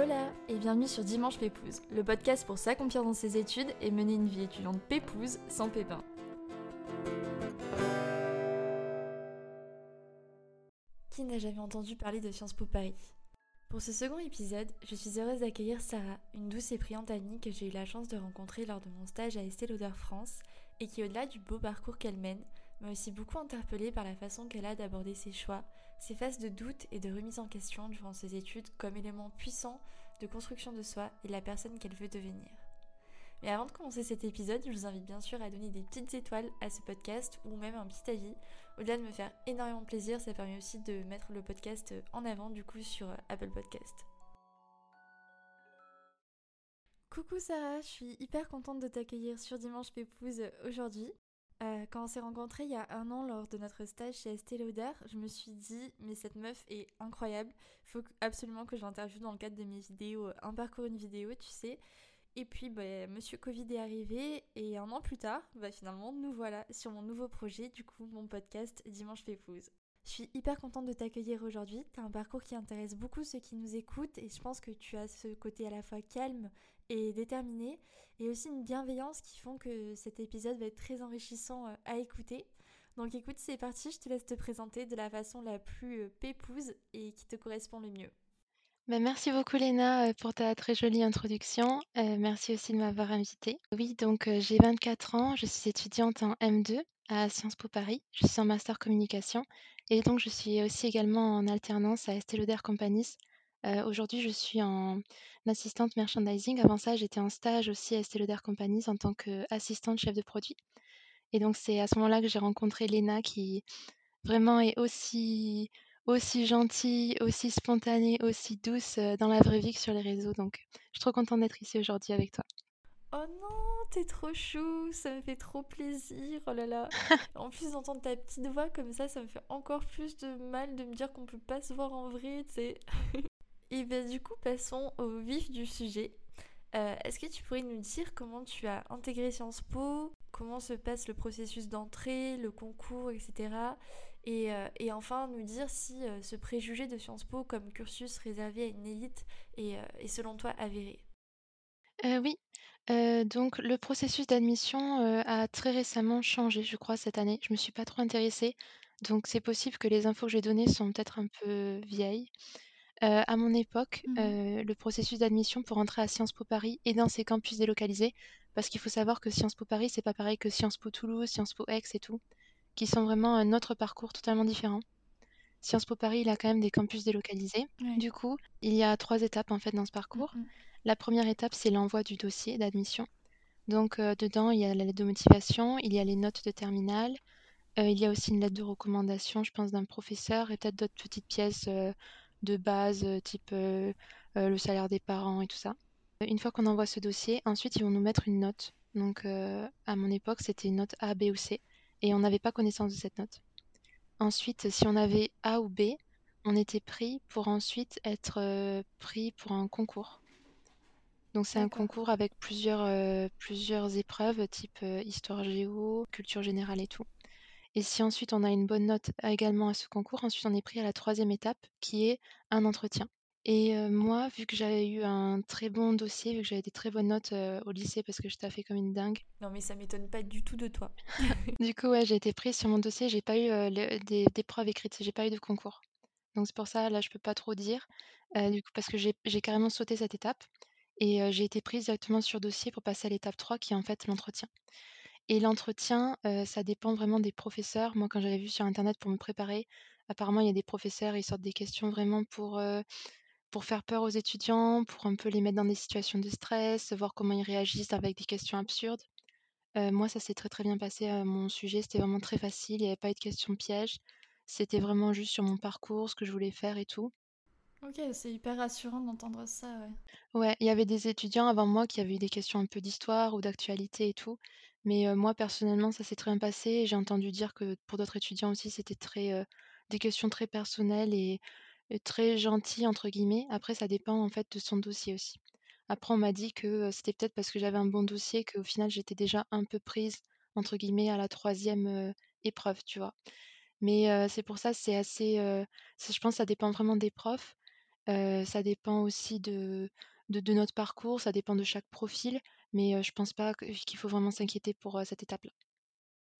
Hola et bienvenue sur Dimanche Pépouze, le podcast pour s'accomplir dans ses études et mener une vie étudiante pépouze sans pépin. Qui n'a jamais entendu parler de Sciences Po Paris? Pour ce second épisode, je suis heureuse d'accueillir Sarah, une douce et brillante amie que j'ai eu la chance de rencontrer lors de mon stage à Estée Lauder France et qui, au-delà du beau parcours qu'elle mène, m'a aussi beaucoup interpellée par la façon qu'elle a d'aborder ses choix, ses phases de doute et de remise en question durant ses études comme élément puissant de construction de soi et de la personne qu'elle veut devenir. Mais avant de commencer cet épisode, je vous invite bien sûr à donner des petites étoiles à ce podcast ou même un petit avis. Au-delà de me faire énormément plaisir, ça permet aussi de mettre le podcast en avant du coup sur Apple Podcast. Coucou Sarah, je suis hyper contente de t'accueillir sur Dimanche Pépouze aujourd'hui. Euh, quand on s'est rencontrés il y a un an lors de notre stage chez Estée Lauder, je me suis dit mais cette meuf est incroyable, faut absolument que je l'interviewe dans le cadre de mes vidéos, un parcours une vidéo, tu sais. Et puis bah, Monsieur Covid est arrivé et un an plus tard, bah, finalement nous voilà sur mon nouveau projet, du coup mon podcast Dimanche Pépouze. Je suis hyper contente de t'accueillir aujourd'hui. Tu as un parcours qui intéresse beaucoup ceux qui nous écoutent et je pense que tu as ce côté à la fois calme et déterminé et aussi une bienveillance qui font que cet épisode va être très enrichissant euh, à écouter. Donc écoute, c'est parti, je te laisse te présenter de la façon la plus euh, pépouse et qui te correspond le mieux. Bah, merci beaucoup Léna euh, pour ta très jolie introduction. merci aussi de m'avoir invitée. Oui, donc j'ai 24 ans, je suis étudiante en M2 à Sciences Po Paris. Je suis en master communication et donc je suis aussi également en alternance à Estée Lauder Companies. Aujourd'hui, je suis en assistante merchandising. Avant ça, j'étais en stage aussi à Estée Lauder Companies en tant qu'assistante chef de produit. Et donc c'est à ce moment-là que j'ai rencontré Léna qui vraiment est aussi aussi gentille, aussi spontanée, aussi douce, dans la vraie vie que sur les réseaux. Donc je suis trop contente d'être ici aujourd'hui avec toi. Oh non, t'es trop chou, ça me fait trop plaisir, oh là là. en plus d'entendre ta petite voix comme ça, ça me fait encore plus de mal de me dire qu'on peut pas se voir en vrai, tu sais. Et bien du coup, passons au vif du sujet. Euh, est-ce que tu pourrais nous dire comment tu as intégré Sciences Po, comment se passe le processus d'entrée, le concours, etc. Et, euh, et enfin nous dire si euh, ce préjugé de Sciences Po comme cursus réservé à une élite est, est selon toi avéré? oui, donc le processus d'admission, a très récemment changé, je crois, cette année. Je me suis pas trop intéressée, donc c'est possible que les infos que j'ai données sont peut-être un peu vieilles. Euh, à mon époque, mmh le processus d'admission pour entrer à Sciences Po Paris est dans ses campus délocalisés, parce qu'il faut savoir que Sciences Po Paris, c'est pas pareil que Sciences Po Toulouse, Sciences Po Aix et tout, qui sont vraiment un autre parcours totalement différent. Sciences Po Paris, il a quand même des campus délocalisés. Du coup, il y a trois étapes en fait dans ce parcours. Mmh la première étape, c'est l'envoi du dossier d'admission. Donc euh, dedans, il y a la lettre de motivation, il y a les notes de terminale, euh, il y a aussi une lettre de recommandation, je pense, d'un professeur et peut-être d'autres petites pièces euh, de base, type le salaire des parents et tout ça. Une fois qu'on envoie ce dossier, ensuite ils vont nous mettre une note. Donc à mon époque, c'était une note A, B ou C et on n'avait pas connaissance de cette note. Ensuite, si on avait A ou B, on était pris pour ensuite être pris pour un concours. Donc c'est un concours avec plusieurs, euh, plusieurs épreuves, type euh, histoire géo, culture générale et tout. Et si ensuite on a une bonne note également à ce concours, ensuite on est pris à la troisième étape qui est un entretien. Et euh, moi, vu que j'avais eu un très bon dossier, vu que j'avais des très bonnes notes au lycée parce que je fait comme une dingue. Non mais ça m'étonne pas du tout de toi. du coup, ouais, j'ai été prise sur mon dossier, j'ai pas eu des, des preuves écrites, j'ai pas eu de concours. Donc c'est pour ça, là, je peux pas trop dire, du coup, parce que j'ai carrément sauté cette étape. Et j'ai été prise directement sur dossier pour passer à l'étape 3 qui est en fait l'entretien. Et l'entretien, ça dépend vraiment des professeurs. Moi, quand j'avais vu sur internet pour me préparer, apparemment, il y a des professeurs, ils sortent des questions vraiment pour, faire peur aux étudiants, pour un peu les mettre dans des situations de stress, voir comment ils réagissent avec des questions absurdes. moi, ça s'est très, très bien passé à mon sujet. C'était vraiment très facile, il n'y avait pas eu de questions pièges. C'était vraiment juste sur mon parcours, ce que je voulais faire et tout. Ok, c'est hyper rassurant d'entendre ça, ouais. Ouais, il y avait des étudiants avant moi qui avaient eu des questions un peu d'histoire ou d'actualité et tout. Mais moi, personnellement, ça s'est très bien passé. J'ai entendu dire que pour d'autres étudiants aussi, c'était très, des questions très personnelles et, très gentilles, entre guillemets. Après, ça dépend en fait de son dossier aussi. Après, on m'a dit que c'était peut-être parce que j'avais un bon dossier qu'au final, j'étais déjà un peu prise, entre guillemets, à la troisième épreuve, tu vois. Mais c'est pour ça, c'est assez, je pense, que ça dépend vraiment des profs. Heu, ça dépend aussi de de de notre parcours, ça dépend de chaque profil, mais heu, je pense pas que qu'il faut vraiment s'inquiéter pour, heu, cette étape-là.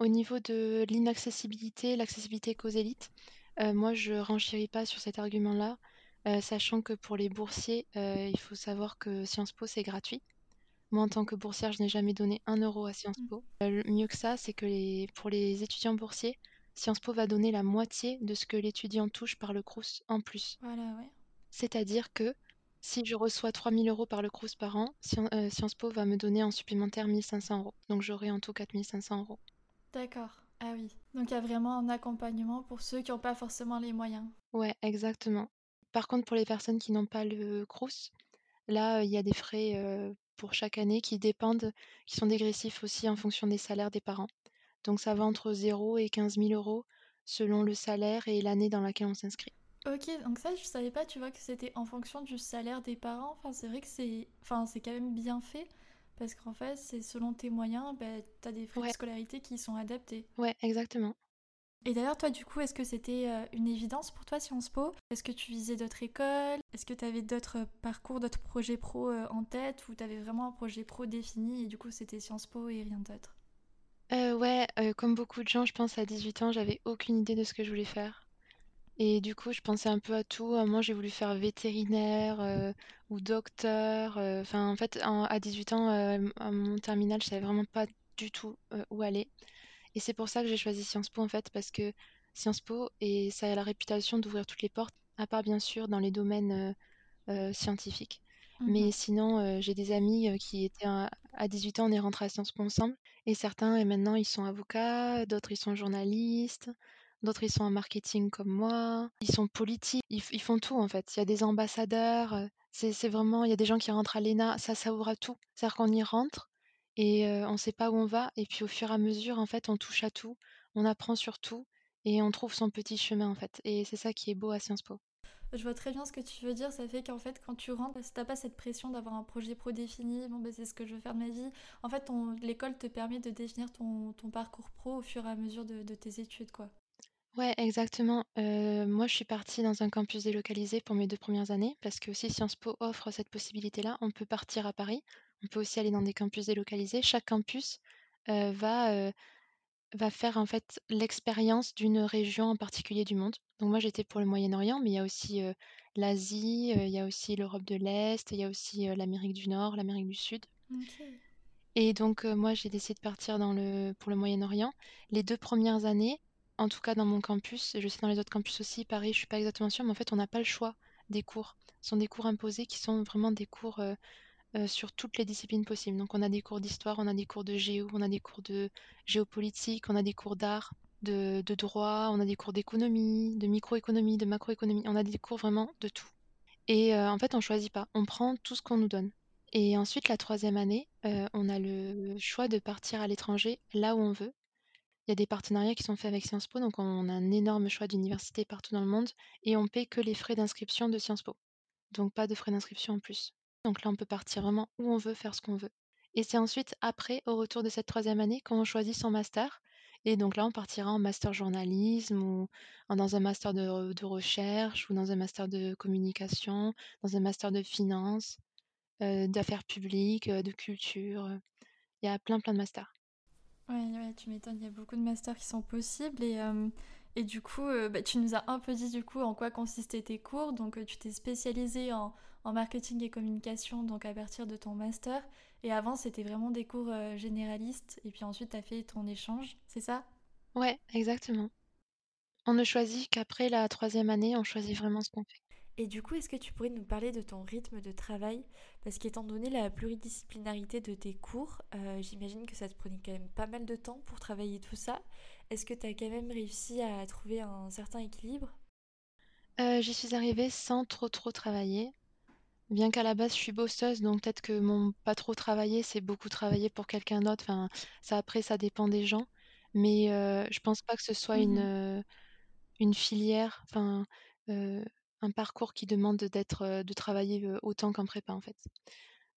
Au niveau de l'inaccessibilité, l'accessibilité qu'aux élites, heu, moi je renchéris pas sur cet argument-là, heu, sachant que pour les boursiers, heu, il faut savoir que Sciences Po c'est gratuit. Moi en tant que boursière, je n'ai jamais donné 1 € à Sciences Mmh. Po. Heu, le mieux que ça, c'est que les pour les étudiants boursiers, Sciences Po va donner la moitié de ce que l'étudiant touche par le Crous en plus. Voilà, ouais. C'est-à-dire que si je reçois 3 000 € par le Crous par an, Sciences Po va me donner en supplémentaire 1 500 €. Donc j'aurai en tout 4 500 €. D'accord. Ah oui. Donc il y a vraiment un accompagnement pour ceux qui ont pas forcément les moyens. Ouais, exactement. Par contre, pour les personnes qui n'ont pas le Crous, là, heu, il y a des frais, heu, pour chaque année qui dépendent qui sont dégressifs aussi en fonction des salaires des parents. Donc ça va entre 0 et 15 000 € selon le salaire et l'année dans laquelle on s'inscrit. OK, donc ça je savais pas, tu vois, que c'était en fonction du salaire des parents. Enfin, c'est vrai que c'est enfin, c'est quand même bien fait parce qu'en fait, c'est selon tes moyens, bah, tu as des frais de scolarité qui sont adaptés. ouais, exactement. Et d'ailleurs, toi, du coup, est-ce que c'était euh, une évidence pour toi, Sciences Po? Est-ce que tu visais d'autres écoles? Est-ce que tu avais d'autres parcours, d'autres projets pro euh, en tête ou tu avais vraiment un projet pro défini et du coup, c'était Sciences Po et rien d'autre? Heu, ouais, comme beaucoup de gens, je pense à 18 ans, j'avais aucune idée de ce que je voulais faire et du coup, je pensais un peu à tout. À un moment, j'ai voulu faire vétérinaire, heu, ou docteur, heu, enfin, en fait, en à 18 ans, à mon terminal, je savais vraiment pas du tout, où aller et c'est pour ça que j'ai choisi Sciences Po, en fait, parce que Sciences Po et ça a la réputation d'ouvrir toutes les portes, à part bien sûr dans les domaines, scientifiques. Mhm. Mais sinon, heu, j'ai des amis, qui étaient à à 18 ans, on est rentrés à Sciences Po ensemble et certains et maintenant ils sont avocats, d'autres ils sont journalistes, d'autres ils sont en marketing comme moi, ils sont politiques, ils font tout en fait. Il y a des ambassadeurs, heu, c'est vraiment il y a des gens qui rentrent à l'ENA, ça ça ouvre à tout. C'est-à-dire qu'on y rentre et heu, on sait pas où on va et puis au fur et à mesure, en fait, on touche à tout, on apprend sur tout et on trouve son petit chemin, en fait et c'est ça qui est beau à Sciences Po. Je vois très bien ce que tu veux dire. Ça fait qu'en fait, quand tu rentres, t'as pas cette pression d'avoir un projet pro défini. Bon, bah, c'est ce que je veux faire de ma vie. En fait, l'école te permet de définir ton, ton parcours pro au fur et à mesure de, de tes études, quoi. Ouais, exactement. Heu, moi, je suis partie dans un campus délocalisé pour mes 2 premières années parce que aussi Sciences Po offre cette possibilité-là. On peut partir à Paris, on peut aussi aller dans des campus délocalisés. Chaque campus, heu, va, heu, va faire en fait l'expérience d'une région en particulier du monde. Donc moi, j'étais pour le Moyen-Orient, mais il y a aussi, heu, l'Asie, heu, il y a aussi l'Europe de l'Est, il y a aussi, heu, l'Amérique du Nord, l'Amérique du Sud. Ok. Et donc, heu, moi, j'ai décidé de partir dans le pour le Moyen-Orient. Les 2 premières années, en tout cas dans mon campus, je sais dans les autres campus aussi, Paris, je suis pas exactement sûre, mais en fait, on n'a pas le choix des cours. Ce sont des cours imposés qui sont vraiment des cours, heu heu, sur toutes les disciplines possibles. Donc on a des cours d'histoire, on a des cours de géo, on a des cours de géopolitique, on a des cours d'art, de droit, on a des cours d'économie, de microéconomie, de macroéconomie. On a des cours vraiment de tout. Et heu, en fait, on choisit pas, on prend tout ce qu'on nous donne. Et ensuite la troisième année, on a le choix de partir à l'étranger, là où on veut. Il y a des partenariats qui sont faits avec Sciences Po, donc on a un énorme choix d'universités partout dans le monde et on paie que les frais d'inscription de Sciences Po. Donc pas de frais d'inscription en plus. Donc là, on peut partir vraiment où on veut, faire ce qu'on veut. Et c'est ensuite après, au retour de cette troisième année, qu'on choisit son master et donc là, on partira en master journalisme ou dans un master de re de recherche ou dans un master de communication, dans un master de finance, heu, d'affaires publiques, heu, de culture, il y a plein, plein de masters. Ouais, ouais, tu m'étonnes, il y a beaucoup de masters qui sont possibles et, euh, et du coup, euh, bah, tu nous as un peu dit du coup en quoi consistaient tes cours. Donc, euh, tu t'es spécialisé en, marketing et communication donc à partir de ton master. Et avant, c'était vraiment des cours généralistes et puis ensuite, tu as fait ton échange, c'est ça? Ouais, exactement. On ne choisit qu'après la troisième année, on choisit vraiment ce qu'on fait. Et du coup, est-ce que tu pourrais nous parler de ton rythme de travail? Parce qu'étant donné la pluridisciplinarité de tes cours, euh, j'imagine que ça te prenait quand même pas mal de temps pour travailler tout ça. Est-ce que tu as quand même réussi à trouver un certain équilibre? Heu, j'y suis arrivée sans trop, trop travailler. Bien qu'à la base, je suis bosseuse, donc peut-être que mon pas trop travailler, c'est beaucoup travailler pour quelqu'un d'autre. Enfin, ça après, ça dépend des gens. Mais heu, je pense pas que ce soit une, Mhm. heu, une filière, enfin, un parcours qui demande d'être, de travailler, autant qu'en prépa, en fait.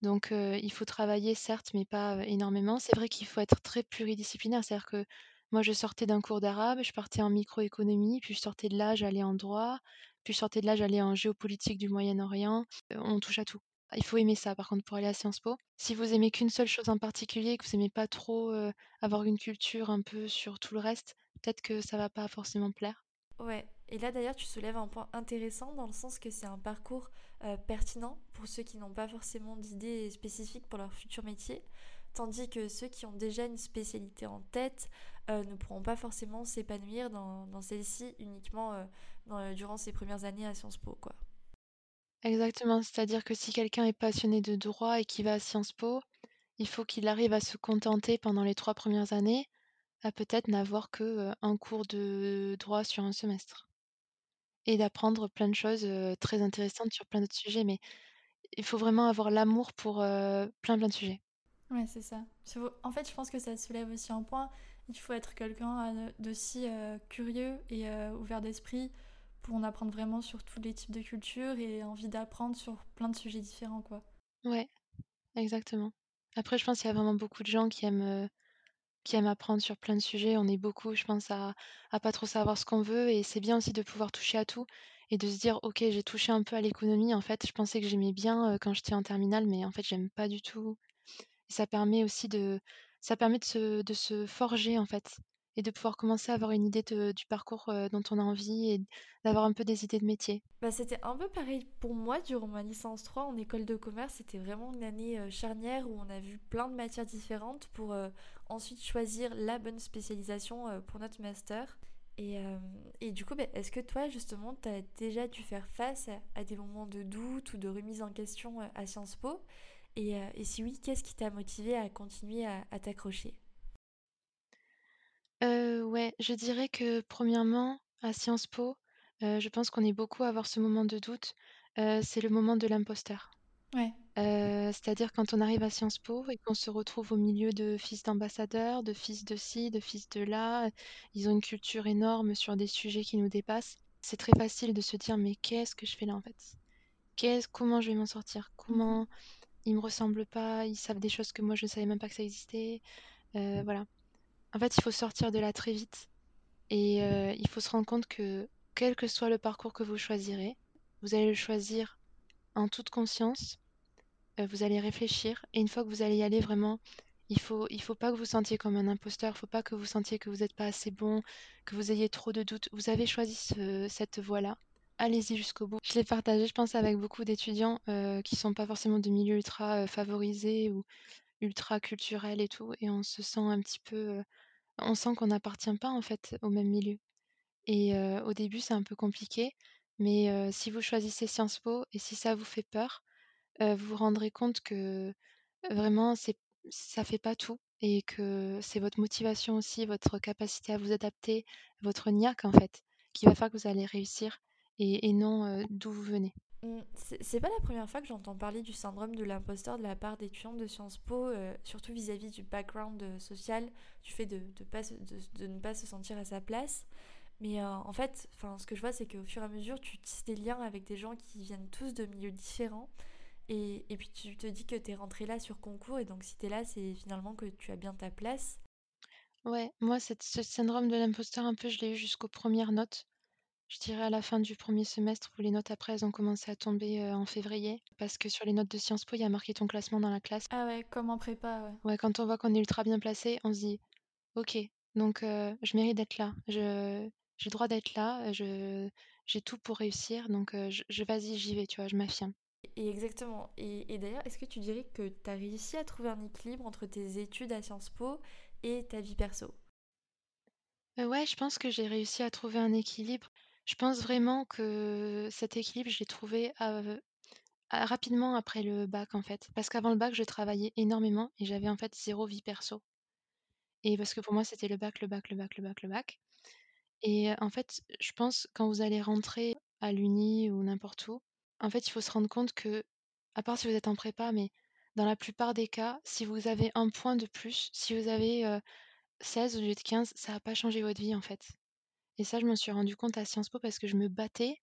Donc il faut travailler certes, mais pas, énormément. C'est vrai qu'il faut être très pluridisciplinaire. C'est-à-dire que moi, je sortais d'un cours d'arabe, je partais en microéconomie, puis je sortais de là, j'allais en droit, puis je sortais de là, j'allais en géopolitique du Moyen-Orient, on touche à tout. Il faut aimer ça par contre pour aller à Sciences Po. Si vous aimez qu'une seule chose en particulier, que vous aimez pas trop, avoir une culture un peu sur tout le reste, peut-être que ça va pas forcément plaire. Ouais, et là d'ailleurs tu soulèves un point intéressant dans le sens que c'est un parcours euh, pertinent pour ceux qui n'ont pas forcément d'idées spécifiques pour leur futur métier, tandis que ceux qui ont déjà une spécialité en tête euh, ne pourront pas forcément s'épanouir dans, celle-ci uniquement euh, durant ces premières années à Sciences Po, quoi. Exactement, c'est-à-dire que si quelqu'un est passionné de droit et qui va à Sciences Po, il faut qu'il arrive à se contenter pendant les 3 premières années, à peut-être n'avoir que, un cours de droit sur un semestre et d'apprendre plein de choses, heu, très intéressantes sur plein d'autres sujets. Mais il faut vraiment avoir l'amour pour, heu, plein, plein de sujets. Ouais, c'est ça. En fait, je pense que ça soulève aussi un point. Il faut être quelqu'un d'aussi curieux et ouvert d'esprit pour en apprendre vraiment sur tous les types de cultures et envie d'apprendre sur plein de sujets différents, quoi. Ouais, exactement. Après je pense qu'il y a vraiment beaucoup de gens qui aiment, heu, qui aiment apprendre sur plein de sujets. On est beaucoup, je pense, à à pas trop savoir ce qu'on veut et c'est bien aussi de pouvoir toucher à tout et de se dire: «OK, j'ai touché un peu à l'économie, en fait, je pensais que j'aimais bien, quand j'étais en terminale, mais en fait, j'aime pas du tout». Ça permet aussi de ça permet de se de se forger, en fait et de pouvoir commencer à avoir une idée du parcours, dont on a envie et d'avoir un peu des idées de métier. Bah, c'était un peu pareil pour moi durant ma licence 3 en école de commerce. C'était vraiment une année charnière où on a vu plein de matières différentes pour ensuite choisir la bonne spécialisation pour notre master. Et, et du coup, bah, est-ce que toi, justement, tu as déjà dû faire face à, des moments de doute ou de remise en question à Sciences Po et, et si oui, qu'est-ce qui t'a motivé à continuer à t'accrocher? Heu, ouais, je dirais que premièrement, à Sciences Po, heu, je pense qu'on est beaucoup à avoir ce moment de doute, heu, c'est le moment de l'imposteur. Ouais. Heu, c'est-à-dire quand on arrive à Sciences Po et qu'on se retrouve au milieu de fils d'ambassadeurs, de fils de ci, de fils de là, ils ont une culture énorme sur des sujets qui nous dépassent. C'est très facile de se dire: «Mais qu'est-ce que je fais là, en fait? Qu'est-ce comment je vais m'en sortir? Mhm. Comment ils me ressemblent pas, ils savent des choses que moi je ne savais même pas que ça existait». Heu, voilà. En fait, il faut sortir de là très vite. Et heu, il faut se rendre compte que, quel que soit le parcours que vous choisirez, vous allez le choisir en toute conscience, heu, vous allez réfléchir. Et une fois que vous allez y aller vraiment, il faut faut pas que vous sentiez comme un imposteur, il faut pas que vous sentiez que vous êtes pas assez bon, que vous ayez trop de doutes. Vous avez choisi ce cette voie-là, allez-y jusqu'au bout. Je l'ai partagé, je pense, avec beaucoup d'étudiants, heu, qui sont pas forcément de milieux ultra, favorisés ou ultra culturels et tout et on se sent un petit peu, on sent qu'on n'appartient pas, en fait, au même milieu. Et au début, c'est un peu compliqué, mais si vous choisissez Sciences Po et si ça vous fait peur, vous vous rendrez compte que vraiment c'est ça fait pas tout et que c'est votre motivation aussi, votre capacité à vous adapter, votre niaque, en fait, qui va faire que vous allez réussir et et non, heu, d'où vous venez. Mm, C'est pas la première fois que j'entends parler du syndrome de l'imposteur de la part d'étudiants de Sciences Po, euh, surtout vis-à-vis du background euh, social, du fait de, de, pas se- de- de ne pas se sentir à sa place. Mais euh, en fait, ce que je vois, c'est qu'au fur et à mesure, tu tisses des liens avec des gens qui viennent tous de milieux différents. Et, et puis tu te dis que t'es rentré là sur concours, et donc si t'es là, c'est finalement que tu as bien ta place. Ouais, moi cette ce syndrome de l'imposteur un peu, je l'ai eu jusqu'aux premières notes. Je dirais à la fin du premier semestre où les notes après elles ont commencé à tomber, en février. Parce que sur les notes de Sciences Po, il y a marqué ton classement dans la classe. Ah ouais, comme en prépa, ouais. Ouais, quand on voit qu'on est ultra bien placé, on se dit: «OK, donc je mérite d'être là. Je j'ai le droit d'être là, je j'ai tout pour réussir donc je je vas-y, j'y vais», tu vois? Je m'affirme. Et exactement. Et, et d'ailleurs, est-ce que tu dirais que t'as réussi à trouver un équilibre entre tes études à Sciences Po et ta vie perso? Ouais, je pense que j'ai réussi à trouver un équilibre. Je pense vraiment que cet équilibre, je l'ai trouvé, rapidement après le bac, en fait. Parce qu'avant le bac, je travaillais énormément et j'avais, en fait, zéro vie perso. Et parce que pour moi, c'était le bac, le bac, le bac, le bac, le bac. Et en fait, je pense quand vous allez rentrer à l'uni ou n'importe où, en fait, il faut se rendre compte que, à part si vous êtes en prépa, mais dans la plupart des cas, si vous avez un point de plus, si vous avez, heu, 16 au lieu de 15, ça va pas changer votre vie, en fait. Et ça, je m'en suis rendu compte à Sciences Po parce que je me battais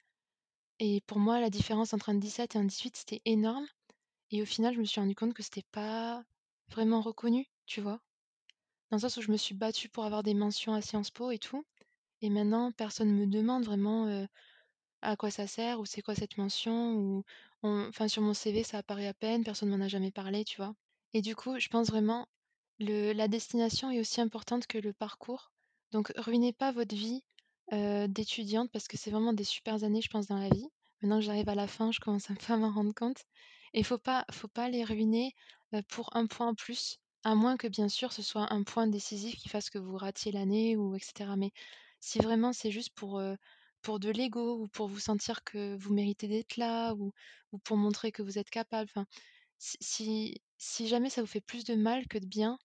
et pour moi, la différence entre un 17 et un 18, c'était énorme et au final, je me suis rendu compte que c'était pas vraiment reconnu, tu vois? Dans le sens où je me suis battue pour avoir des mentions à Sciences Po et tout et maintenant personne me demande vraiment, à quoi ça sert ou c'est quoi cette mention ou enfin sur mon CV ça apparaît à peine, personne m'en a jamais parlé, tu vois? Et du coup, je pense vraiment le la destination est aussi importante que le parcours. Donc ruinez pas votre vie, heu, d'étudiante parce que c'est vraiment des supers années, je pense, dans la vie. Maintenant que j'arrive à la fin, je commence un peu à m'en rendre compte et faut pas faut pas les ruiner, pour un point en plus, à moins que bien sûr ce soit un point décisif qui fasse que vous ratiez l'année ou et cetera. Mais si vraiment c'est juste pour, pour de l'ego ou pour vous sentir que vous méritez d'être là ou ou pour montrer que vous êtes capable, enfin, si si jamais ça vous fait plus de mal que de bien,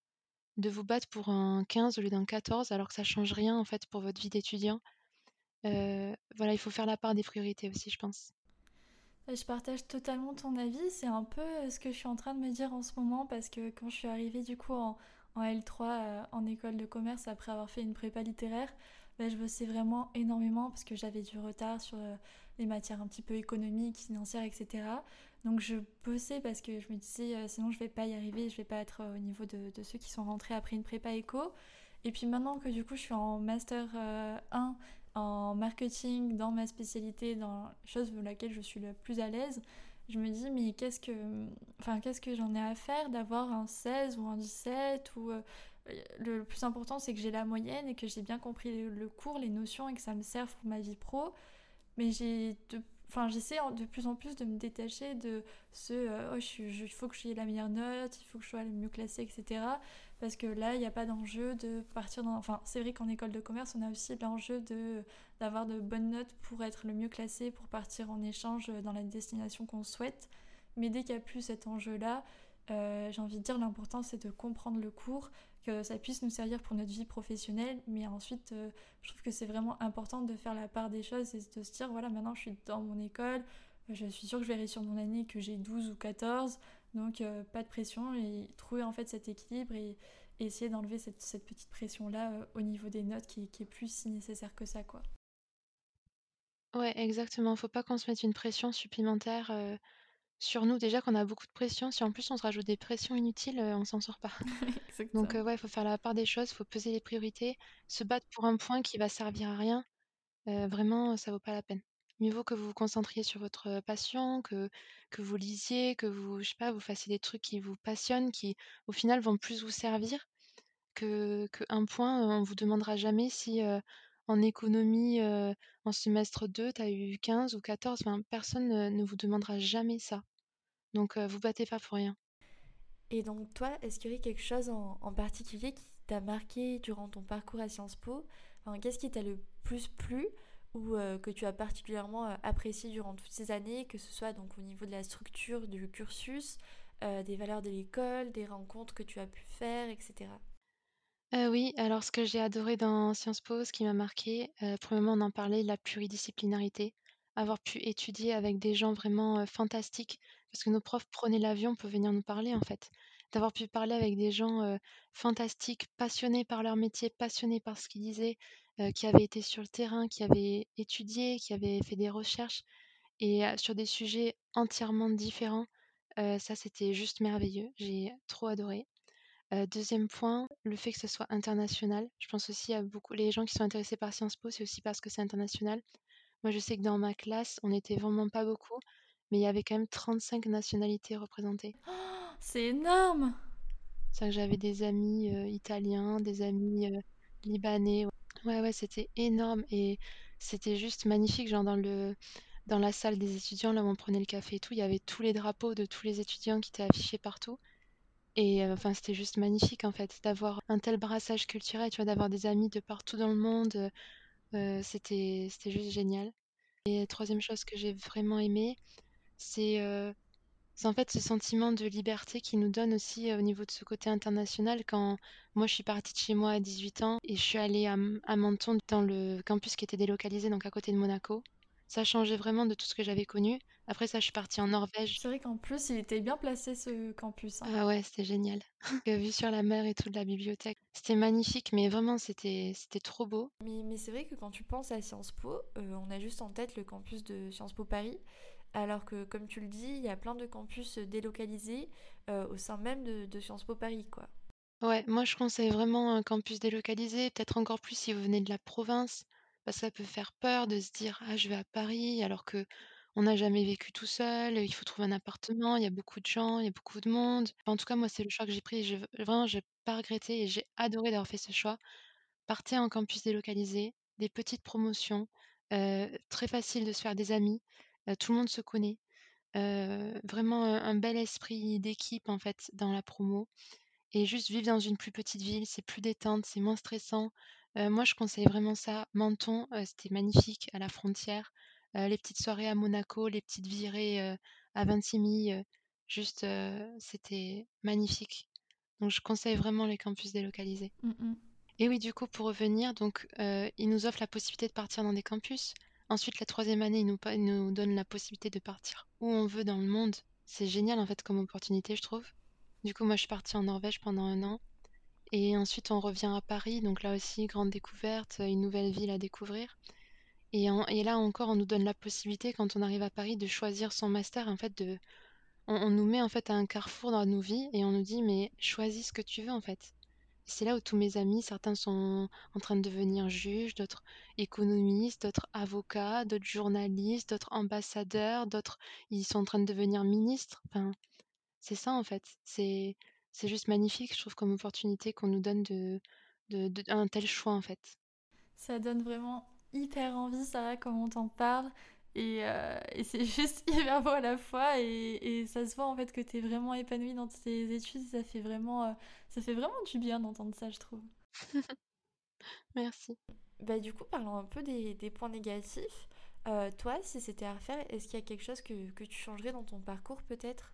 de vous battre pour un 15 au lieu d'un 14 alors que ça change rien en fait pour votre vie d'étudiant, voilà, il faut faire la part des priorités aussi, je pense. Je partage totalement ton avis, c'est un peu euh, ce que je suis en train de me dire en ce moment parce que quand je suis arrivée du coup en, en L3 euh, en école de commerce après avoir fait une prépa littéraire, bah, je bossais vraiment énormément parce que j'avais du retard sur euh, les matières un petit peu économiques, financières, etc. Donc je bossais parce que je me disais sinon je vais pas y arriver, je vais pas être au niveau de, de ceux qui sont rentrés après une prépa éco. Et puis maintenant que du coup je suis en master 1 marketing, dans ma spécialité, dans les choses pour laquelle je suis le plus à l'aise, je me dis mais qu'est-ce que enfin qu'est-ce que j'en ai à faire d'avoir un 16 ou un 17 ou euh, le, plus important c'est que j'ai la moyenne et que j'ai bien compris le, cours, les notions et que ça me serve pour ma vie pro. Mais j'ai de Enfin, j'essaie de plus en plus de me détacher de ce euh, oh, il faut que je la meilleure note, il faut que je sois le mieux classé, etc. Parce que là, il n'y a pas d'enjeu de partir dans. Enfin, c'est vrai qu'en école de commerce, on a aussi l'enjeu de, d'avoir de bonnes notes pour être le mieux classé, pour partir en échange dans la destination qu'on souhaite. Mais dès qu'il n'y a plus cet enjeu-là, euh, j'ai envie de dire l'important c'est de comprendre le cours, que ça puisse nous servir pour notre vie professionnelle, mais ensuite euh, je trouve que c'est vraiment important de faire la part des choses et de se dire voilà maintenant je suis dans mon école, je suis sûre que je vais réussir mon année que j'ai 12 ou 14, donc euh, pas de pression et trouver en fait cet équilibre et, essayer d'enlever cette, petite pression là au niveau des notes qui, qui, est plus si nécessaire que ça quoi. Ouais exactement, faut pas qu'on se mette une pression supplémentaire sur nous, déjà qu'on a beaucoup de pression, si en plus on se rajoute des pressions inutiles, heu, on s'en sort pas. Donc heu, ouais, il faut faire la part des choses, il faut peser les priorités. Se battre pour un point qui va servir à rien, heu, vraiment, ça vaut pas la peine. Mieux vaut que vous vous concentriez sur votre, passion, que que vous lisiez, que vous je sais pas, vous fassiez des trucs qui vous passionnent, qui au final vont plus vous servir que qu'un point, on vous demandera jamais si, en économie, en semestre 2 tu as eu 15 ou 14, enfin personne, ne vous demandera jamais ça. Donc heu, vous battez pas pour rien. Et donc toi, est-ce qu'il y aurait quelque chose en, en particulier qui t'a marqué durant ton parcours à Sciences Po? Enfin, Qu'est-ce qui t'a le plus plu ou euh, que tu as particulièrement euh, apprécié durant toutes ces années, que ce soit donc au niveau de la structure du cursus, euh, des valeurs de l'école, des rencontres que tu as pu faire, etc. Oui, alors ce que j'ai adoré dans Sciences Po, ce qui m'a marqué, premièrement on en parlait, la pluridisciplinarité. Avoir pu étudier avec des gens vraiment, fantastiques, parce que nos profs prenaient l'avion pour venir nous parler en fait. D'avoir pu parler avec des gens, fantastiques, passionnés par leur métier, passionnés par ce qu'ils disaient, qui avaient été sur le terrain, qui avaient étudié, qui avaient fait des recherches et sur des sujets entièrement différents, ça c'était juste merveilleux, j'ai trop adoré. 2 point, le fait que ce soit international. Je pense aussi à beaucoup les gens qui sont intéressés par Sciences Po, c'est aussi parce que c'est international. Moi, je sais que dans ma classe, on était vraiment pas beaucoup, mais il y avait quand même 35 nationalités représentées. Oh, c'est énorme! C'est-à-dire que j'avais des amis, heu, italiens, des amis, heu, libanais. Ouais, ouais, c'était énorme et c'était juste magnifique. Genre dans le dans la salle des étudiants, là où on prenait le café et tout, il y avait tous les drapeaux de tous les étudiants qui étaient affichés partout. Et heu, enfin, c'était juste magnifique, en fait, d'avoir un tel brassage culturel, tu vois? D'avoir des amis de partout dans le monde, c'était c'était juste génial. Et troisième chose que j'ai vraiment aimé, c'est, heu, c'est en fait ce sentiment de liberté qui nous donne aussi, heu, au niveau de ce côté international. Quand moi, je suis partie de chez moi à 18 ans et je suis allée à M à Menton dans le campus qui était délocalisé, donc à côté de Monaco. Ça changeait vraiment de tout ce que j'avais connu. Après ça, je suis partie en Norvège. C'est vrai qu'en plus, il était bien placé ce campus. Hein. Ah ouais, c'était génial. Vue sur la mer et tout de la bibliothèque. C'était magnifique, mais vraiment, c'était c'était trop beau. Mais, mais c'est vrai que quand tu penses à Sciences Po, euh, on a juste en tête le campus de Sciences Po Paris, alors que, comme tu le dis, il y a plein de campus délocalisés euh, au sein même de, Sciences Po Paris, quoi. Ouais, moi je conseille vraiment un campus délocalisé, peut-être encore plus si vous venez de la province, parce que ça peut faire peur de se dire: «Ah je vais à Paris», alors qu'on n'a jamais vécu tout seul, il faut trouver un appartement, il y a beaucoup de gens, il y a beaucoup de monde. En tout cas, moi, c'est le choix que j'ai pris je vraiment, j'ai pas regretté et j'ai adoré d'avoir fait ce choix. Partez en campus délocalisé, des petites promotions, heu, très facile de se faire des amis, tout le monde se connaît, vraiment, un bel esprit d'équipe, en fait, dans la promo et juste vivre dans une plus petite ville, c'est plus détente, c'est moins stressant. Moi, je conseille vraiment ça. Menton, c'était magnifique à la frontière, les petites soirées à Monaco, les petites virées, à Vintimille, juste, c'était magnifique. Donc je conseille vraiment les campus délocalisés. Mmh mh. Et oui, du coup, pour revenir, donc, ils nous offrent la possibilité de partir dans des campus. Ensuite, la troisième année, ils nous ils nous donnent la possibilité de partir où on veut dans le monde. C'est génial, en fait, comme opportunité, je trouve. Du coup, moi, je suis partie en Norvège pendant un an et ensuite on revient à Paris, donc là aussi, grande découverte, une nouvelle ville à découvrir et là encore, on nous donne la possibilité, quand on arrive à Paris, de choisir son master, en fait, de on on nous met, en fait, à un carrefour dans nos vies et on nous dit: «Mais choisis ce que tu veux, en fait». C'est là où tous mes amis, certains sont en train de devenir juges, d'autres économistes, d'autres avocats, d'autres journalistes, d'autres ambassadeurs, d'autres ils sont en train de devenir ministres. Enfin, c'est ça en fait. C'est c'est juste magnifique, je trouve, comme opportunité qu'on nous donne de, de, un tel choix en fait. Ça donne vraiment hyper envie, Sarah, quand on t'en parle. Et, euh, et c'est juste hyper beau à la fois. Et, et ça se voit en fait que t'es vraiment épanouie dans tes études. Ça fait vraiment, euh, ça fait vraiment du bien d'entendre ça, je trouve. Merci. Bah, du coup, parlons un peu des, des points négatifs. Euh, toi, si c'était à refaire, est-ce qu'il y a quelque chose que, que tu changerais dans ton parcours peut-être?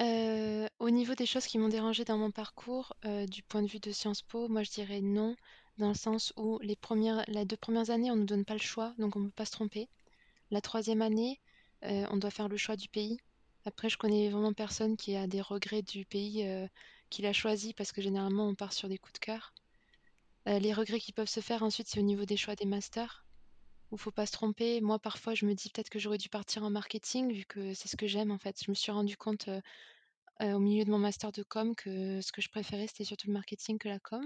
Euh, au niveau des choses qui m'ont dérangé dans mon parcours, euh, du point de vue de Sciences Po, moi je dirais non, dans le sens où les premières, les deux premières années, on ne nous donne pas le choix, donc on ne peut pas se tromper. La troisième année, euh, on doit faire le choix du pays. Après, je connais vraiment personne qui a des regrets du pays euh, qu'il a choisi, parce que généralement, on part sur des coups de cœur. Euh, les regrets qui peuvent se faire ensuite, c'est au niveau des choix des masters, où faut pas se tromper. Moi, parfois, je me dis peut-être que j'aurais dû partir en marketing, vu que c'est ce que j'aime en fait. Je me suis rendu compte au milieu de mon master de com que ce que je préférais, c'était surtout le marketing que la com.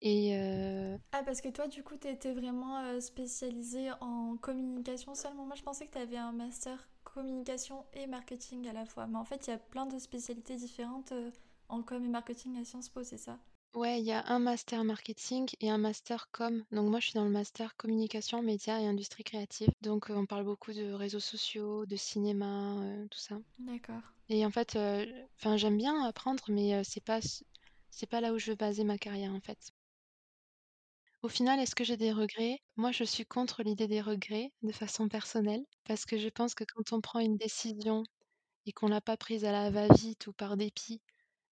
Et euh, Ah, parce que toi, du coup, t'étais vraiment euh, spécialisée en communication seulement. Moi, je pensais que t'avais un master communication et marketing à la fois. Mais en fait, il y a plein de spécialités différentes euh, en com et marketing à Sciences Po, c'est ça? Ouais, il y a un master marketing et un master com. Donc moi, je suis dans le master communication, médias et industrie créative. Donc euh, on parle beaucoup de réseaux sociaux, de cinéma, euh, tout ça. D'accord. Et en fait, euh, j'aime bien apprendre, mais c'est pas, c'est pas là où je veux baser ma carrière en fait. Au final, est-ce que j'ai des regrets? Moi, je suis contre l'idée des regrets de façon personnelle, parce que je pense que quand on prend une décision et qu'on l'a pas prise à la va-vite ou par dépit,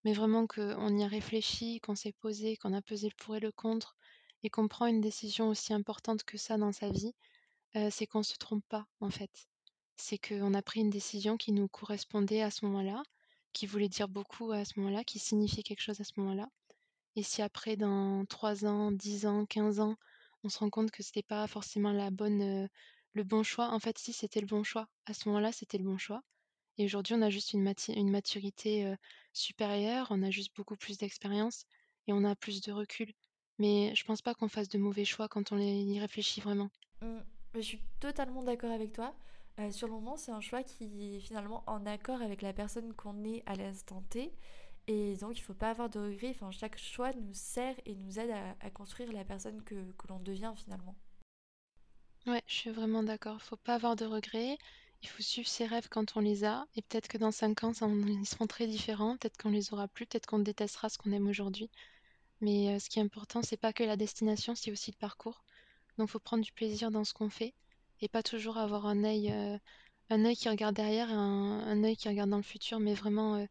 mais vraiment qu'on y a réfléchi, qu'on s'est posé, qu'on a pesé le pour et le contre, et qu'on prend une décision aussi importante que ça dans sa vie, c'est qu'on se trompe pas, en fait. C'est qu'on a pris une décision qui nous correspondait à ce moment-là, qui voulait dire beaucoup à ce moment-là, qui signifiait quelque chose à ce moment-là. Et si après, dans 3 ans, 10 ans, 15 ans, on se rend compte que c'était pas forcément la bonne, le bon choix, en fait, si, c'était le bon choix. À ce moment-là, c'était le bon choix. Et aujourd'hui, on a juste une maturité, supérieure, on a juste beaucoup plus d'expérience et on a plus de recul. Mais je pense pas qu'on fasse de mauvais choix quand on y réfléchit vraiment. Mm. Je suis totalement d'accord avec toi. Sur le moment, c'est un choix qui est finalement en accord avec la personne qu'on est à l'instant T. Et donc, il ne faut pas avoir de regrets. Enfin, chaque choix nous sert et nous aide à, construire la personne que, l'on devient finalement. Ouais, je suis vraiment d'accord. Faut pas avoir de regrets. Il faut suivre ses rêves quand on les a. Et peut-être que dans 5 ans, ils seront très différents. Peut-être qu'on les aura plus. Peut-être qu'on détestera ce qu'on aime aujourd'hui. Mais euh, ce qui est important, c'est pas que la destination, c'est aussi le parcours. Donc, faut prendre du plaisir dans ce qu'on fait et pas toujours avoir un œil, euh, un œil qui regarde derrière et un, un œil qui regarde dans le futur, mais vraiment, euh,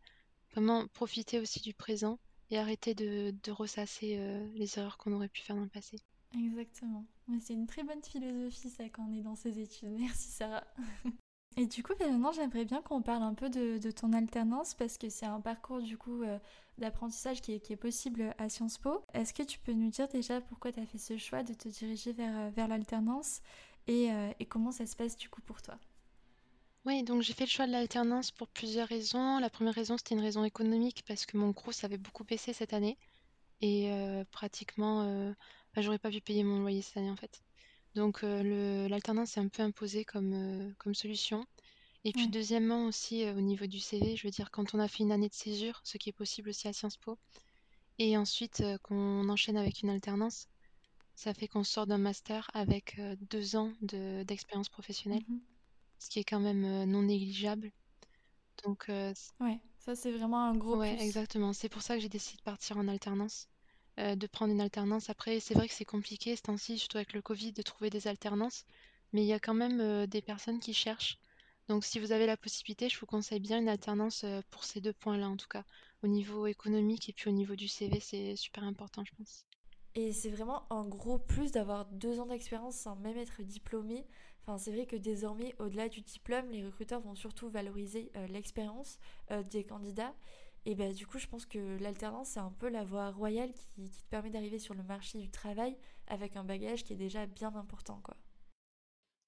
vraiment profiter aussi du présent et arrêter de, de ressasser euh, les erreurs qu'on aurait pu faire dans le passé. Exactement. C'est une très bonne philosophie, ça, quand on est dans ces études. Merci, Sarah. Et du coup, maintenant, j'aimerais bien qu'on parle un peu de, de ton alternance parce que c'est un parcours du coup euh, d'apprentissage qui est, qui est possible à Sciences Po. Est-ce que tu peux nous dire déjà pourquoi tu as fait ce choix de te diriger vers, euh, vers l'alternance et, et comment ça se passe du coup pour toi? Oui, donc j'ai fait le choix de l'alternance pour plusieurs raisons. La première raison, c'était une raison économique parce que mon crous avait beaucoup baissé cette année et euh, pratiquement euh, bah, j'aurais pas pu payer mon loyer cette année, en fait. Donc le l'alternance s'est un peu imposée comme, comme solution et puis Ouais. deuxièmement aussi, au niveau du CV, je veux dire quand on a fait une année de césure, ce qui est possible aussi à Sciences Po et ensuite, qu'on enchaîne avec une alternance, ça fait qu'on sort d'un master avec, heu, 2 ans de d'expérience professionnelle, Mmh ce qui est quand même, heu, non négligeable. Donc heu, c Ouais, ça c'est vraiment un gros ouais, plus. exactement. C'est pour ça que j'ai décidé de partir en alternance, heu, de prendre une alternance. Après, c'est vrai que c'est compliqué ce temps-ci, surtout avec le covid, de trouver des alternances, mais il y a quand même, des personnes qui cherchent. Donc si vous avez la possibilité, je vous conseille bien une alternance, pour ces 2 points-là, en tout cas. Au niveau économique et puis au niveau du CV, c'est super important, je pense. Et c'est vraiment un gros plus d'avoir deux ans d'expérience sans même être diplômé. Enfin, c'est vrai que désormais, au-delà du diplôme, les recruteurs vont surtout valoriser euh, l'expérience euh, des candidats. Et bah, du coup, je pense que l'alternance, c'est un peu la voie royale qui, te permet d'arriver sur le marché du travail avec un bagage qui est déjà bien important, quoi.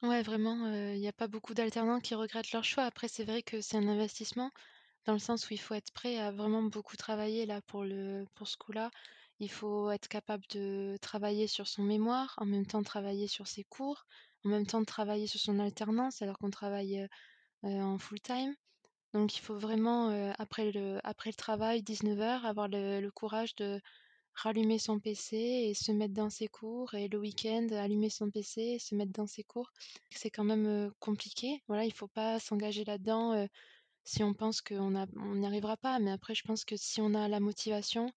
Ouais, vraiment, il y a pas beaucoup d'alternants qui regrettent leur choix. Après, c'est vrai que c'est un investissement dans le sens où il faut être prêt à vraiment beaucoup travailler là pour le pour ce coup-là. Il faut être capable de travailler sur son mémoire, en même temps travailler sur ses cours, en même temps de travailler sur son alternance alors qu'on travaille, en full time. Donc il faut vraiment, après le travail, 19:00, avoir le courage de rallumer son PC et se mettre dans ses cours et le week-end, allumer son PC et se mettre dans ses cours. C'est quand même, compliqué. Voilà, il faut pas s'engager là-dedans, si on pense qu'on n'y arrivera pas. Mais après, je pense que si on a la motivation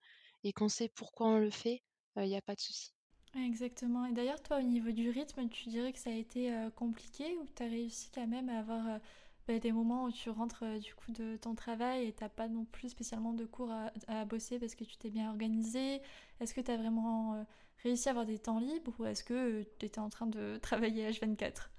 et qu'on sait pourquoi on le fait, il y a pas de souci. Exactement. Et d'ailleurs, toi, au niveau du rythme, tu dirais que ça a été euh, compliqué ou tu as réussi quand même à avoir euh, bah, des moments où tu rentres euh, du coup de ton travail et t'as pas non plus spécialement de cours à, bosser parce que tu t'es bien organisé? Est-ce que tu as vraiment réussi à avoir des temps libres ou est-ce que tu étais en train de travailler H24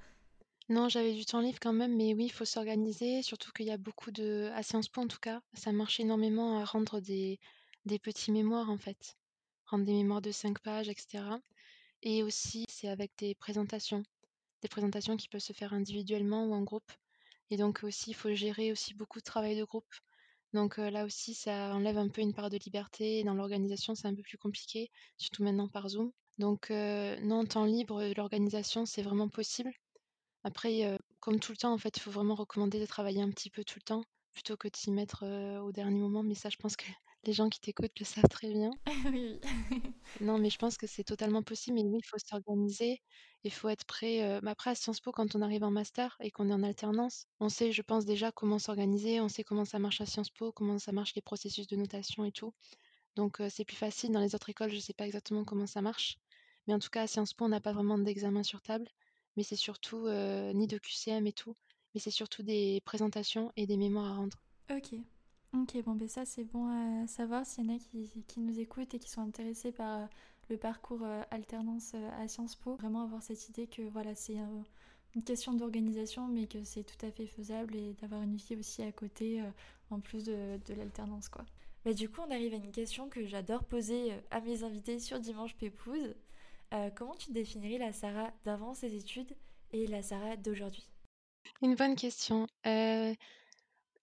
Non, j'avais du temps libre quand même, mais oui, il faut s'organiser, surtout qu'il y a beaucoup de à Sciences Po en tout cas, ça marche énormément à rendre des petits mémoires en fait. Rendre des mémoires de 5 pages et cetera et aussi c'est avec des présentations. Des présentations qui peuvent se faire individuellement ou en groupe et donc aussi, il faut gérer aussi beaucoup de travail de groupe. Donc heu, là aussi, ça enlève un peu une part de liberté. Dans l'organisation, c'est un peu plus compliqué, surtout maintenant par Zoom. Donc heu, non, temps libre, l'organisation, c'est vraiment possible. Après, comme tout le temps, en fait, il faut vraiment recommander de travailler un petit peu tout le temps, plutôt que de s'y mettre, au dernier moment. Mais ça, je pense que les gens qui t'écoutent le savent très bien. Oui. Non, mais je pense que c'est totalement possible, mais oui, il faut s'organiser, il faut être prêt, mais après à Sciences Po, quand on arrive en master et qu'on est en alternance, on sait, je pense déjà comment s'organiser, on sait comment ça marche à Sciences Po, comment ça marche les processus de notation et tout. Donc heu, c'est plus facile. Dans les autres écoles, je ne sais pas exactement comment ça marche, mais en tout cas à Sciences Po, on n'a pas vraiment d'examen sur table, mais c'est surtout, heu, ni de QCM et tout, mais c'est surtout des présentations et des mémoires à rendre. Ok. Ok, bon, ben ça c'est bon à savoir s'il y en a qui, nous écoutent et qui sont intéressés par euh, le parcours euh, alternance euh, à Sciences Po. Vraiment avoir cette idée que voilà, c'est une question d'organisation, mais que c'est tout à fait faisable et d'avoir une vie aussi à côté en plus de, l'alternance, quoi. Mais du coup, on arrive à une question que j'adore poser à mes invités sur Dimanche Pépouze. Comment tu définirais la Sarah d'avant ses études et la Sarah d'aujourd'hui? Une bonne question.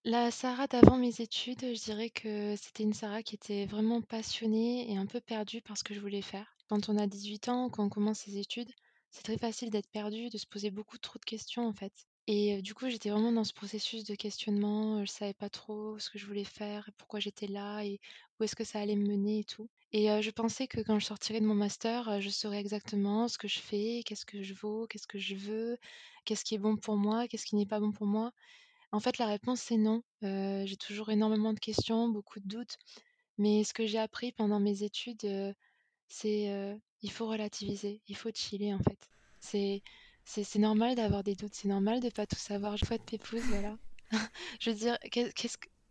La Sarah d'avant mes études, je dirais que c'était une Sarah qui était vraiment passionnée et un peu perdue par ce que je voulais faire. Quand on a 18 ans, quand on commence ses études, c'est très facile d'être perdu, de se poser beaucoup trop de questions en fait. Et du coup, j'étais vraiment dans ce processus de questionnement. euh, Je savais pas trop ce que je voulais faire, pourquoi j'étais là et où est-ce que ça allait me mener et tout. Et je pensais que quand je sortirais de mon master, je saurais exactement ce que je fais, qu'est-ce que je vaux, qu'est-ce que je veux, qu'est-ce qui est bon pour moi, qu'est-ce qui n'est pas bon pour moi. En fait, la réponse, c'est non. Heu, j'ai toujours énormément de questions, beaucoup de doutes, mais ce que j'ai appris pendant mes études, heu, c'est, heu, il faut relativiser, il faut chiller, en fait. C'est c'est normal d'avoir des doutes, c'est normal de pas tout savoir. Il faut être pépouse, voilà. Je veux dire,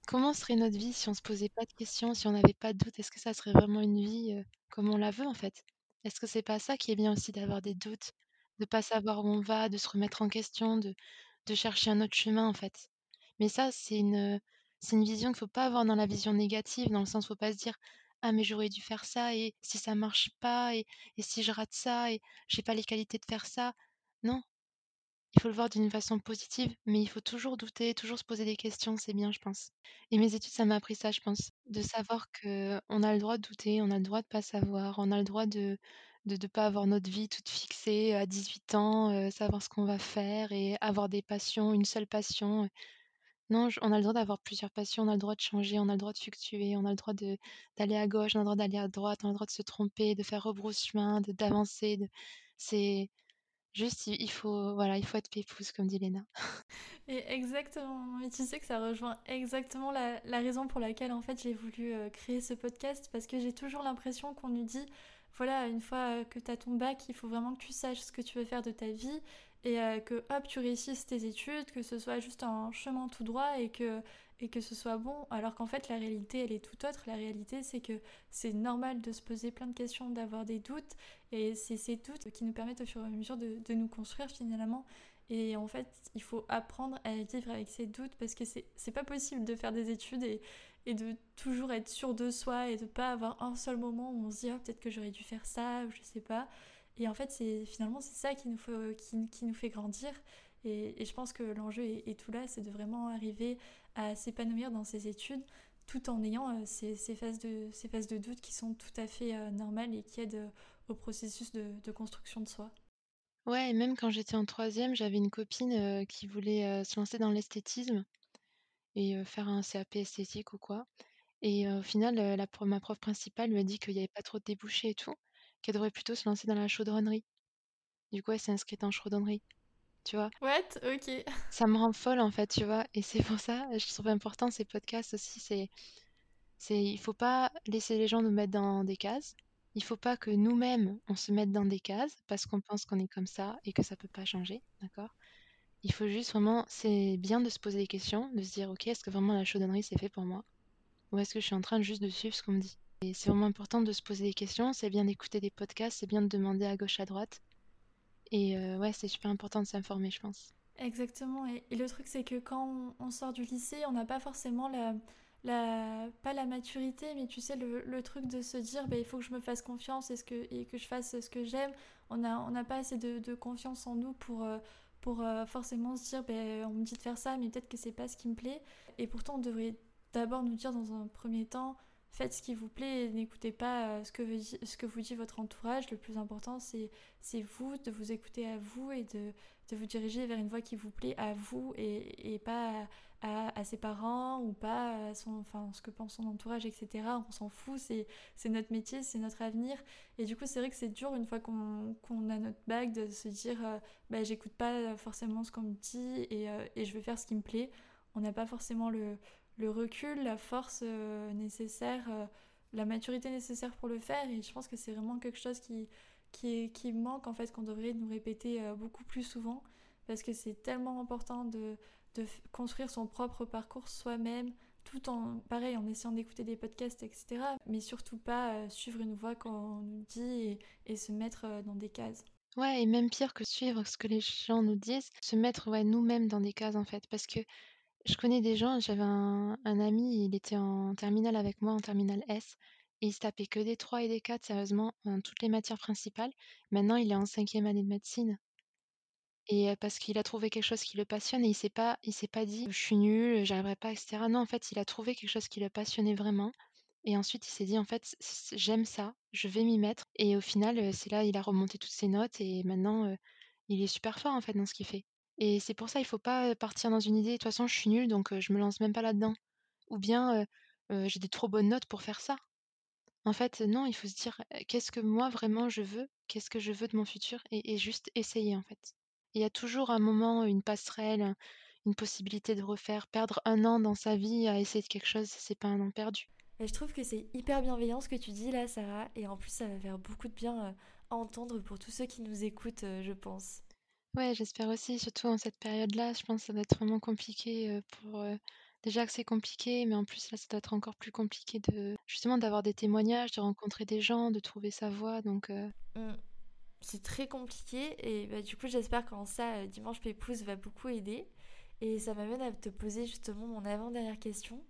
comment serait notre vie si on se posait pas de questions, si on n'avait pas de doutes? Est-ce que ça serait vraiment une vie, heu, comme on la veut, en fait? Est-ce que c'est pas ça qui est bien aussi d'avoir des doutes, de pas savoir où on va, de se remettre en question, de de chercher un autre chemin, en fait? Mais ça, c'est une, c'est une vision qu'il faut pas avoir dans la vision négative, dans le sens, faut pas se dire: «Ah mais j'aurais dû faire ça et si ça marche pas et et si je rate ça et j'ai pas les qualités de faire ça». Non, il faut le voir d'une façon positive, mais il faut toujours douter, toujours se poser des questions, c'est bien, je pense. Et mes études, ça m'a appris ça, je pense, de savoir que on a le droit de douter, on a le droit de pas savoir, on a le droit de de ne pas avoir notre vie toute fixée à 18 ans, heu, savoir ce qu'on va faire et avoir des passions, une seule passion, non, j on a le droit d'avoir plusieurs passions, on a le droit de changer, on a le droit de fluctuer, on a le droit d'aller à gauche, on a le droit d'aller à droite, on a le droit de se tromper, de faire rebrousse chemin, de d'avancer, c'est juste il faut voilà, il faut être pépouse comme dit Léna. Et exactement, mais tu sais que ça rejoint exactement la, la raison pour laquelle en fait j'ai voulu euh, créer ce podcast parce que j'ai toujours l'impression qu'on nous dit voilà, une fois euh, que tu as ton bac, il faut vraiment que tu saches ce que tu veux faire de ta vie et euh, que hop, tu réussisses tes études, que ce soit juste un chemin tout droit et que, et que ce soit bon. Alors qu'en fait, la réalité, elle est tout autre. La réalité, c'est que c'est normal de se poser plein de questions, d'avoir des doutes et c'est ces doutes qui nous permettent au fur et à mesure de, nous construire finalement. Et en fait, il faut apprendre à vivre avec ces doutes parce que c'est pas possible de faire des études et, et de toujours être sûr de soi et de pas avoir un seul moment où on se dit oh, peut-être que j'aurais dû faire ça ou je sais pas. Et en fait, c'est finalement c'est ça qui nous, faut, qui, qui, nous fait grandir. Et, je pense que l'enjeu est, tout là, c'est de vraiment arriver à s'épanouir dans ses études tout en ayant euh, ces, phases de, ces phases de doute qui sont tout à fait euh, normales et qui aident euh, au processus de, de, construction de soi. Ouais, et même quand j'étais en troisième, j'avais une copine qui voulait se lancer dans l'esthétisme et faire un CAP esthétique ou quoi. Et au final, la, ma prof principale lui a dit qu'il n'y avait pas trop de débouchés et tout, qu'elle devrait plutôt se lancer dans la chaudronnerie. Du coup, elle s'est inscrite en chaudronnerie. Tu vois? What? Ok. Ça me rend folle en fait, tu vois? Et c'est pour ça, je trouve important ces podcasts aussi. C'est, c'est, il faut pas laisser les gens nous mettre dans des cases. Il faut pas que nous-mêmes, on se mette dans des cases parce qu'on pense qu'on est comme ça et que ça peut pas changer, d'accord? Il faut juste vraiment, c'est bien de se poser des questions, de se dire, ok, est-ce que vraiment la chaudonnerie c'est fait pour moi? Ou est-ce que je suis en train juste de suivre ce qu'on me dit? Et c'est vraiment important de se poser des questions, c'est bien d'écouter des podcasts, c'est bien de demander à gauche, à droite. Et euh, ouais, c'est super important de s'informer, je pense. Exactement. Et, le truc, c'est que quand on, sort du lycée, on n'a pas forcément la pas la maturité, mais tu sais, le, le truc de se dire, bah, il faut que je me fasse confiance et, que, et que je fasse ce que j'aime. On n'a on a pas assez de, de, confiance en nous pour, euh, euh, forcément se dire, bah, on me dit de faire ça, mais peut-être que c'est pas ce qui me plaît. Et pourtant, on devrait d'abord nous dire dans un premier temps, faites ce qui vous plaît et n'écoutez pas euh, ce que, vous, ce que vous dit votre entourage. Le plus important, c'est vous, de vous écouter à vous et de, de vous diriger vers une voie qui vous plaît à vous et, et pas ses parents ou pas à son, enfin, ce que pense son entourage, etc. On s'en fout, c'est notre métier, c'est notre avenir. Et du coup, c'est vrai que c'est dur une fois qu'on qu a notre bac de se dire euh, bah, j'écoute pas forcément ce qu'on me dit et, euh, et, je vais faire ce qui me plaît. On n'a pas forcément le, le, recul, la force euh, nécessaire, euh, la maturité nécessaire pour le faire. Et je pense que c'est vraiment quelque chose qui, qui, qui manque, en fait, qu'on devrait nous répéter euh, beaucoup plus souvent. Parce que c'est tellement important de de construire son propre parcours soi-même, tout en, pareil, en essayant d'écouter des podcasts, etc. Mais surtout pas euh, suivre une voie qu'on nous dit et, se mettre euh, dans des cases. Ouais, et même pire que suivre ce que les gens nous disent, se mettre ouais, nous-mêmes dans des cases en fait. Parce que je connais des gens, j'avais un, ami, il était en terminale avec moi, en terminale S, et il se tapait que des 3 et des 4, sérieusement, toutes les matières principales. Maintenant, il est en cinquième année de médecine. Et parce qu'il a trouvé quelque chose qui le passionne et il s'est pas il s'est pas dit: «Je suis nul, j'arriverai pas» et cetera. Non, en fait, il a trouvé quelque chose qui le passionnait vraiment et ensuite il s'est dit: «En fait, j'aime ça, je vais m'y mettre» et au final, c'est là, il a remonté toutes ses notes et maintenant, heu, il est super fort, en fait, dans ce qu'il fait. Et c'est pour ça, il faut pas partir dans une idée: «De toute façon, je suis nul, donc je me lance même pas là-dedans» ou bien, heu heu: «J'ai des trop bonnes notes pour faire ça». En fait, non, il faut se dire: «Qu'est-ce que moi vraiment je veux? Qu'est-ce que je veux de mon futur?» et et juste essayer, en fait. Il y a toujours un moment, une passerelle, une possibilité de refaire. Perdre un an dans sa vie à essayer de quelque chose, c'est pas un an perdu. Et je trouve que c'est hyper bienveillant ce que tu dis là, Sarah, et en plus ça va faire beaucoup de bien à entendre pour tous ceux qui nous écoutent, je pense. Ouais, j'espère aussi, surtout en cette période-là, je pense que ça va être vraiment compliqué pour... Déjà que c'est compliqué, mais en plus là, ça doit être encore plus compliqué de justement d'avoir des témoignages, de rencontrer des gens, de trouver sa voie, donc... Mmh c'est très compliqué et bah, du coup j'espère qu'en ça Dimanche Pépouze va beaucoup aider. Et ça m'amène à te poser justement mon avant-dernière question.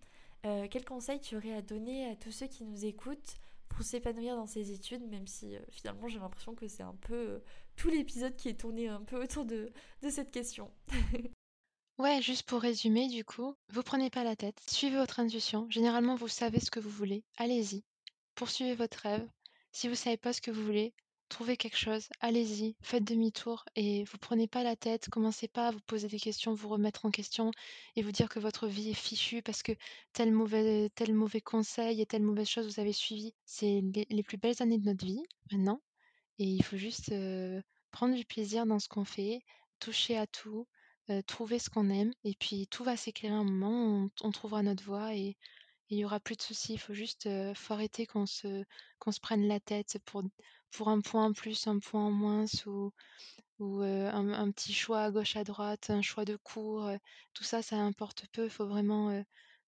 Euh, quel conseil tu aurais à donner à tous ceux qui nous écoutent pour s'épanouir dans ses études, même si euh, finalement j'ai l'impression que c'est un peu euh, tout l'épisode qui est tourné un peu autour de, de cette question? ouais, juste pour résumer du coup, vous prenez pas la tête, suivez votre intuition, généralement vous savez ce que vous voulez, allez-y, poursuivez votre rêve, si vous savez pas ce que vous voulez, trouvez quelque chose, allez-y, faites demi-tour et vous prenez pas la tête, commencez pas à vous poser des questions, vous remettre en question et vous dire que votre vie est fichue parce que tel mauvais, tel mauvais conseil et telle mauvaise chose vous avez suivi. C'est les, plus belles années de notre vie maintenant et il faut juste prendre du plaisir dans ce qu'on fait, toucher à tout, trouver ce qu'on aime et puis tout va s'éclairer un moment, on trouvera notre voie et il y aura plus de soucis. Il faut juste euh, faut arrêter qu'on se, qu'on se prenne la tête pour, pour un point en plus, un point en moins, ou, ou euh, un, un petit choix à gauche, à droite, un choix de cours. euh, tout ça, ça importe peu. Il faut vraiment,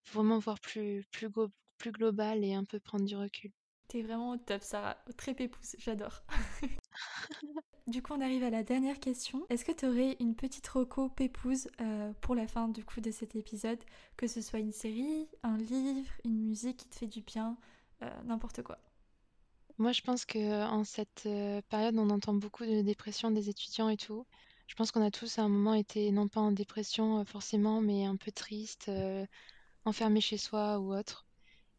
faut vraiment voir plus, plus, go- plus global et un peu prendre du recul. T'es vraiment au top, Sarah. Très pépouze, j'adore. du coup, on arrive à la dernière question. Est-ce que tu aurais une petite reco pépouze euh, pour la fin du coup de cet épisode? Que ce soit une série, un livre, une musique qui te fait du bien, euh, n'importe quoi. Moi, je pense que en cette euh, période, on entend beaucoup de dépression des étudiants et tout. Je pense qu'on a tous à un moment été, non pas en dépression euh, forcément, mais un peu triste, euh, enfermé chez soi ou autre.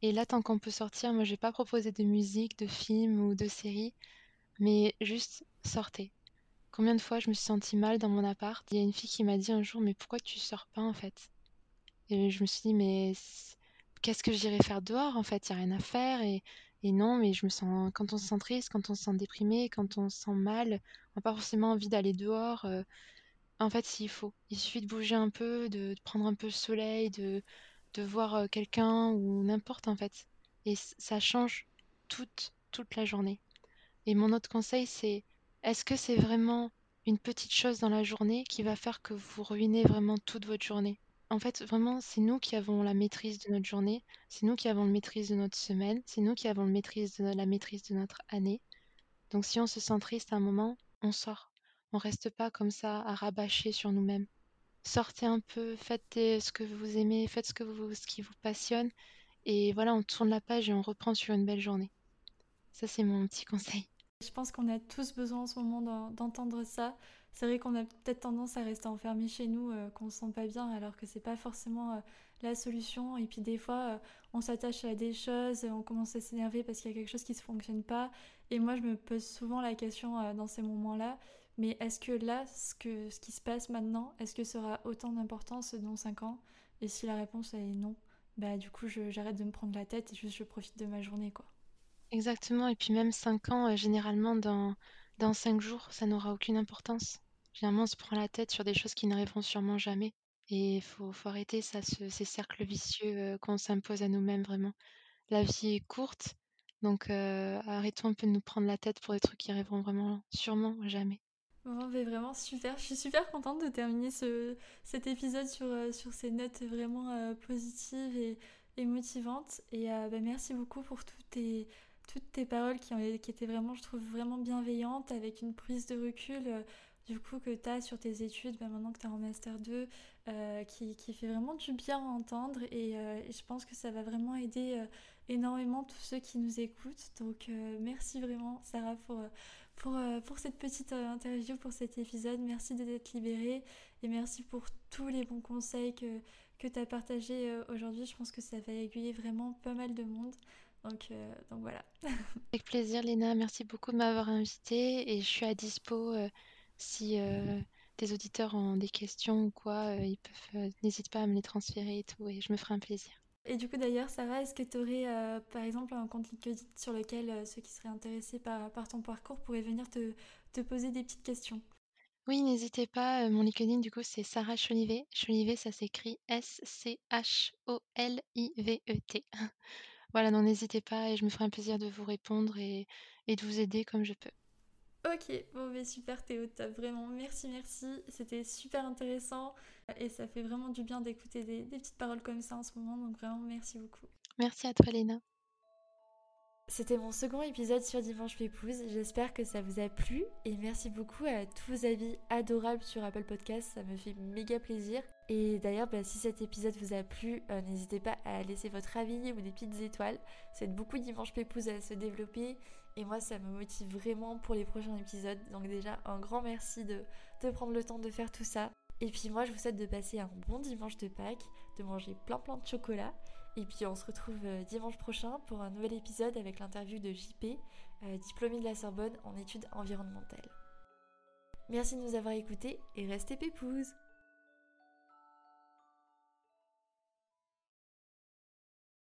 Et là, tant qu'on peut sortir, moi, je vais pas proposer de musique, de film ou de série, mais juste sortez. Combien de fois je me suis sentie mal dans mon appart? Il y a une fille qui m'a dit un jour, mais pourquoi tu sors pas en fait? Et je me suis dit, mais qu'est-ce que j'irai faire dehors en fait? Il n'y a rien à faire. Et, non, mais je me sens, quand on se sent triste, quand on se sent déprimé, quand on se sent mal, on n'a pas forcément envie d'aller dehors. euh, en fait, s'il faut. Il suffit de bouger un peu, de, de prendre un peu le soleil, de, de voir euh, quelqu'un ou n'importe en fait. Et ça change toute, toute la journée. Et mon autre conseil, c'est est-ce que c'est vraiment une petite chose dans la journée qui va faire que vous ruinez vraiment toute votre journée? En fait, vraiment, c'est nous qui avons la maîtrise de notre journée, c'est nous qui avons la maîtrise de notre semaine, c'est nous qui avons la maîtrise de, la maîtrise de notre année. Donc si on se sent triste à un moment, on sort. On reste pas comme ça à rabâcher sur nous-mêmes. Sortez un peu, faites ce que vous aimez, faites ce que vous, ce qui vous passionne, et voilà, on tourne la page et on reprend sur une belle journée. Ça, c'est mon petit conseil. Je pense qu'on a tous besoin en ce moment d'en- d'entendre ça. C'est vrai qu'on a peut-être tendance à rester enfermé chez nous, euh, qu'on se sent pas bien, alors que c'est pas forcément euh, la solution. Et puis des fois, euh, on s'attache à des choses, on commence à s'énerver parce qu'il y a quelque chose qui ne fonctionne pas. Et moi, je me pose souvent la question dans ces moments-là, mais est-ce que là, ce, qui se passe maintenant, est-ce que aura autant d'importance dans 5 ans? Et si la réponse est non, bah du coup, j'arrête de me prendre la tête et juste je profite de ma journée, quoi. Exactement, et puis même 5 ans, euh, généralement dans, dans 5 jours, ça n'aura aucune importance. Généralement, on se prend la tête sur des choses qui n'arriveront sûrement jamais. Et il faut, faut arrêter ça, ce- ces cercles vicieux euh, qu'on s'impose à nous-mêmes, vraiment. La vie est courte, donc euh, arrêtons un peu de nous prendre la tête pour des trucs qui arriveront vraiment sûrement jamais. Bon, mais vraiment super. Je suis super contente de terminer ce, cet épisode sur, sur ces notes vraiment positives et, et motivantes. Et bah, merci beaucoup pour toutes tes, toutes tes paroles qui, étaient vraiment, je trouve, vraiment bienveillantes, avec une prise de recul euh, du coup que tu as sur tes études, bah, maintenant que tu es en Master 2, euh, qui, fait vraiment du bien à entendre. Et, euh, je pense que ça va vraiment aider énormément tous ceux qui nous écoutent. Donc merci vraiment, Sarah, pour... pour, pour cette petite interview, pour cet épisode. Merci de t'être libérée et merci pour tous les bons conseils que, que tu as partagés aujourd'hui. Je pense que ça va aiguiller vraiment pas mal de monde. Donc, euh, donc voilà. Avec plaisir, Léna, merci beaucoup de m'avoir invitée et je suis à dispo euh, si euh, tes auditeurs ont des questions ou quoi, euh, ils peuvent, n'hésite pas à me les transférer et tout, et je me ferai un plaisir. Et du coup d'ailleurs, Sarah, est-ce que tu aurais par exemple un compte LinkedIn sur lequel ceux qui seraient intéressés par, par ton parcours pourraient venir te, te poser des petites questions? Oui, n'hésitez pas. Mon LinkedIn, du coup, c'est Sarah Cholivet. Cholivet, ça s'écrit S-C-H-O-L-I-V-E-T. Voilà, non, n'hésitez pas et je me ferai un plaisir de vous répondre et, et de vous aider comme je peux. Ok, bon mais super Théo, top, vraiment merci merci, c'était super intéressant et ça fait vraiment du bien d'écouter des, des petites paroles comme ça en ce moment, donc vraiment merci beaucoup. Merci à toi, Léna. C'était mon second épisode sur Dimanche Pépouze. J'espère que ça vous a plu et merci beaucoup à tous vos avis adorables sur Apple Podcast. Ça me fait méga plaisir. Et d'ailleurs, bah, si cet épisode vous a plu, euh, n'hésitez pas à laisser votre avis ou des petites étoiles. Ça aide beaucoup Dimanche Pépouze à se développer et moi, ça me motive vraiment pour les prochains épisodes. Donc, déjà, un grand merci de, prendre le temps de faire tout ça. Et puis, moi, je vous souhaite de passer un bon dimanche de Pâques, de manger plein plein de chocolat Et puis on se retrouve dimanche prochain pour un nouvel épisode avec l'interview de JP, diplômé de la Sorbonne en études environnementales. Merci de nous avoir écoutés et restez pépouses